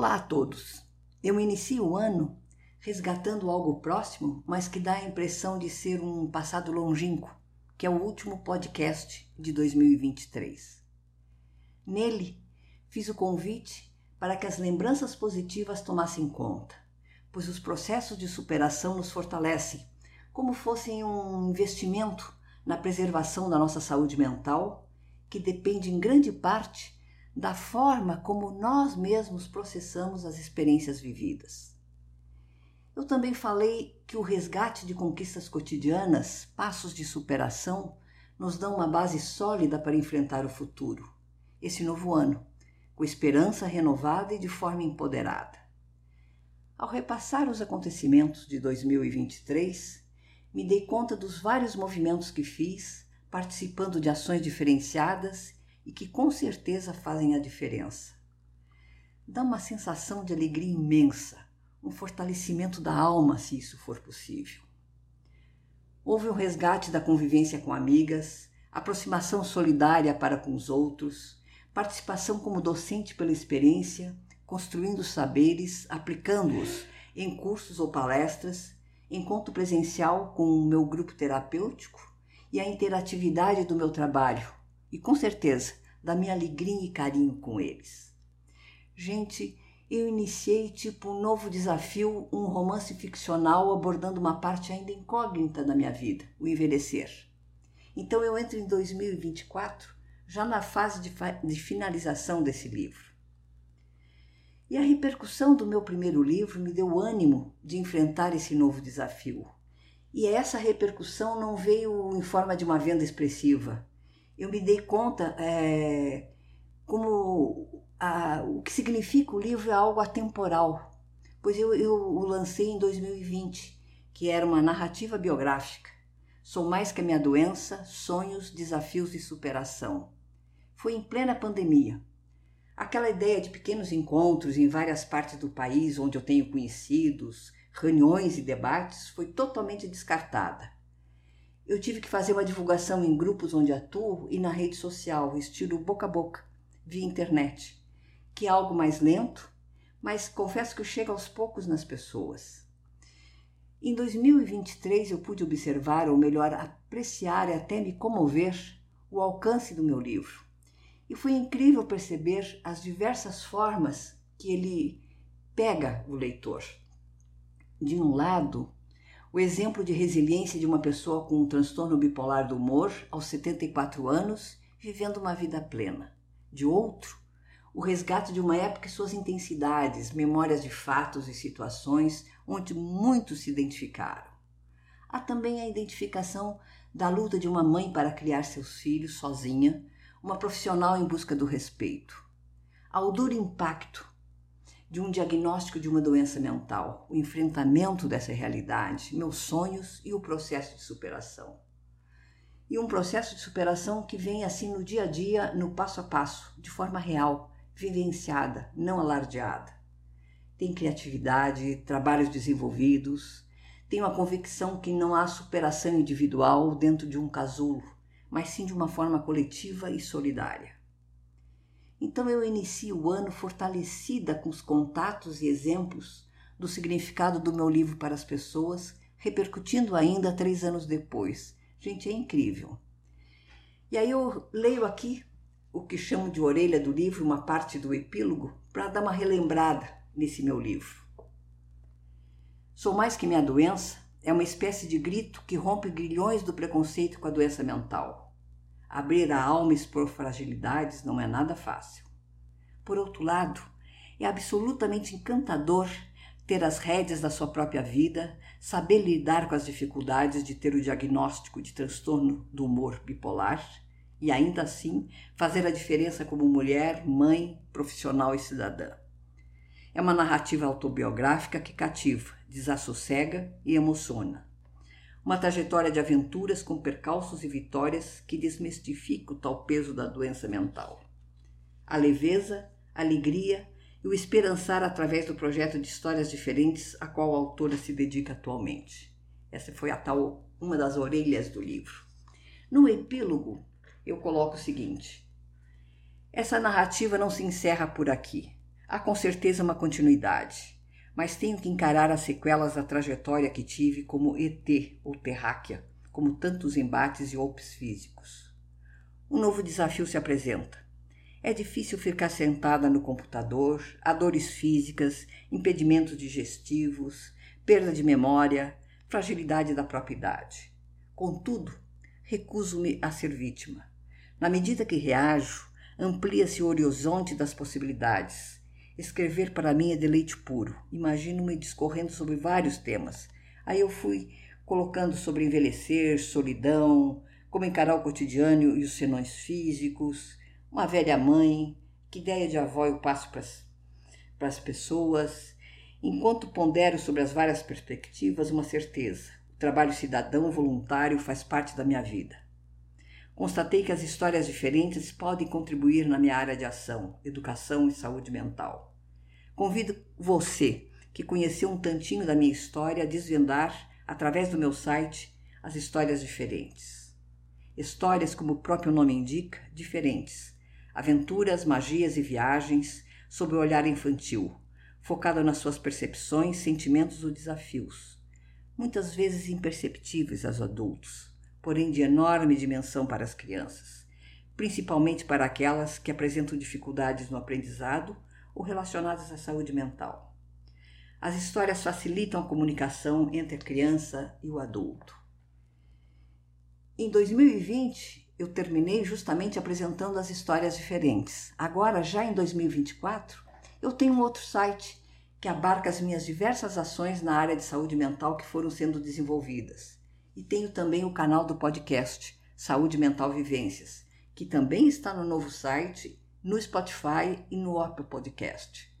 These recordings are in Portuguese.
Olá a todos! Eu inicio o ano resgatando algo próximo, mas que dá a impressão de ser um passado longínquo, que é o último podcast de 2023. Nele, fiz o convite para que as lembranças positivas tomassem conta, pois os processos de superação nos fortalecem, como fossem um investimento na preservação da nossa saúde mental, que depende em grande parte da forma como nós mesmos processamos as experiências vividas. Eu também falei que o resgate de conquistas cotidianas, passos de superação, nos dão uma base sólida para enfrentar o futuro, esse novo ano, com esperança renovada e de forma empoderada. Ao repassar os acontecimentos de 2023, me dei conta dos vários movimentos que fiz, participando de ações diferenciadas e que com certeza fazem a diferença. Dá uma sensação de alegria imensa, um fortalecimento da alma, se isso for possível. Houve um resgate da convivência com amigas, aproximação solidária para com os outros, participação como docente pela experiência, construindo saberes, aplicando-os em cursos ou palestras, encontro presencial com o meu grupo terapêutico e a interatividade do meu trabalho, e com certeza da minha alegria e carinho com eles. Gente, eu iniciei tipo um novo desafio, um romance ficcional abordando uma parte ainda incógnita da minha vida, o envelhecer. Então eu entro em 2024 já na fase de, de finalização desse livro. E a repercussão do meu primeiro livro me deu ânimo de enfrentar esse novo desafio. E essa repercussão não veio em forma de uma venda expressiva, eu me dei conta é, como a, o que significa o livro é algo atemporal, pois eu, eu o lancei em 2020, que era uma narrativa biográfica. Sou mais que a minha doença, sonhos, desafios e superação. Foi em plena pandemia. Aquela ideia de pequenos encontros em várias partes do país onde eu tenho conhecidos, reuniões e debates foi totalmente descartada eu tive que fazer uma divulgação em grupos onde atuo e na rede social, estilo boca a boca, via internet, que é algo mais lento, mas confesso que chega aos poucos nas pessoas. Em 2023 eu pude observar, ou melhor, apreciar e até me comover, o alcance do meu livro. E foi incrível perceber as diversas formas que ele pega o leitor. De um lado, o exemplo de resiliência de uma pessoa com um transtorno bipolar do humor aos 74 anos, vivendo uma vida plena. De outro, o resgate de uma época e suas intensidades, memórias de fatos e situações onde muitos se identificaram. Há também a identificação da luta de uma mãe para criar seus filhos sozinha, uma profissional em busca do respeito. Ao duro impacto de um diagnóstico de uma doença mental, o enfrentamento dessa realidade, meus sonhos e o processo de superação. E um processo de superação que vem assim no dia a dia, no passo a passo, de forma real, vivenciada, não alardeada. Tem criatividade, trabalhos desenvolvidos, tenho a convicção que não há superação individual dentro de um casulo, mas sim de uma forma coletiva e solidária. Então eu inicio o ano fortalecida com os contatos e exemplos do significado do meu livro para as pessoas, repercutindo ainda três anos depois. Gente, é incrível. E aí eu leio aqui o que chamo de orelha do livro, uma parte do epílogo, para dar uma relembrada nesse meu livro. Sou mais que minha doença é uma espécie de grito que rompe grilhões do preconceito com a doença mental. Abrir a alma e expor fragilidades não é nada fácil. Por outro lado, é absolutamente encantador ter as rédeas da sua própria vida, saber lidar com as dificuldades de ter o diagnóstico de transtorno do humor bipolar e ainda assim fazer a diferença como mulher, mãe, profissional e cidadã. É uma narrativa autobiográfica que cativa, desassossega e emociona uma trajetória de aventuras com percalços e vitórias que desmistifica o tal peso da doença mental. A leveza, a alegria e o esperançar através do projeto de histórias diferentes a qual a autora se dedica atualmente. Essa foi a tal uma das orelhas do livro. No epílogo, eu coloco o seguinte: essa narrativa não se encerra por aqui. Há com certeza uma continuidade, mas tenho que encarar as sequelas da trajetória que tive como ET ou terráquea, como tantos embates e golpes físicos. Um novo desafio se apresenta. É difícil ficar sentada no computador, há dores físicas, impedimentos digestivos, perda de memória, fragilidade da própria idade. Contudo, recuso-me a ser vítima. Na medida que reajo, amplia-se o horizonte das possibilidades. Escrever para mim é deleite puro. Imagino-me discorrendo sobre vários temas. Aí eu fui colocando sobre envelhecer, solidão, como encarar o cotidiano e os senões físicos, uma velha mãe, que ideia de avó eu passo para as pessoas, enquanto pondero sobre as várias perspectivas uma certeza: o trabalho cidadão voluntário faz parte da minha vida. Constatei que as histórias diferentes podem contribuir na minha área de ação, educação e saúde mental. Convido você, que conheceu um tantinho da minha história, a desvendar, através do meu site, as histórias diferentes. Histórias, como o próprio nome indica, diferentes. Aventuras, magias e viagens sob o olhar infantil, focado nas suas percepções, sentimentos ou desafios, muitas vezes imperceptíveis aos adultos porém de enorme dimensão para as crianças, principalmente para aquelas que apresentam dificuldades no aprendizado ou relacionadas à saúde mental. As histórias facilitam a comunicação entre a criança e o adulto. Em 2020, eu terminei justamente apresentando as histórias diferentes. Agora, já em 2024, eu tenho um outro site que abarca as minhas diversas ações na área de saúde mental que foram sendo desenvolvidas. E tenho também o canal do podcast Saúde Mental Vivências, que também está no novo site, no Spotify e no Apple Podcast.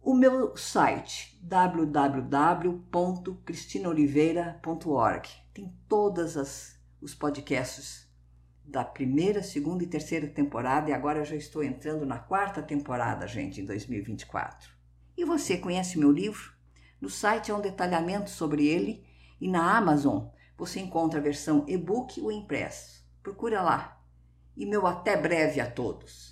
O meu site www.cristinoliveira.org tem todas as os podcasts da primeira, segunda e terceira temporada e agora já estou entrando na quarta temporada, gente, em 2024. E você conhece meu livro? No site há um detalhamento sobre ele e na Amazon você encontra a versão e-book ou impresso. Procura lá. E meu até breve a todos.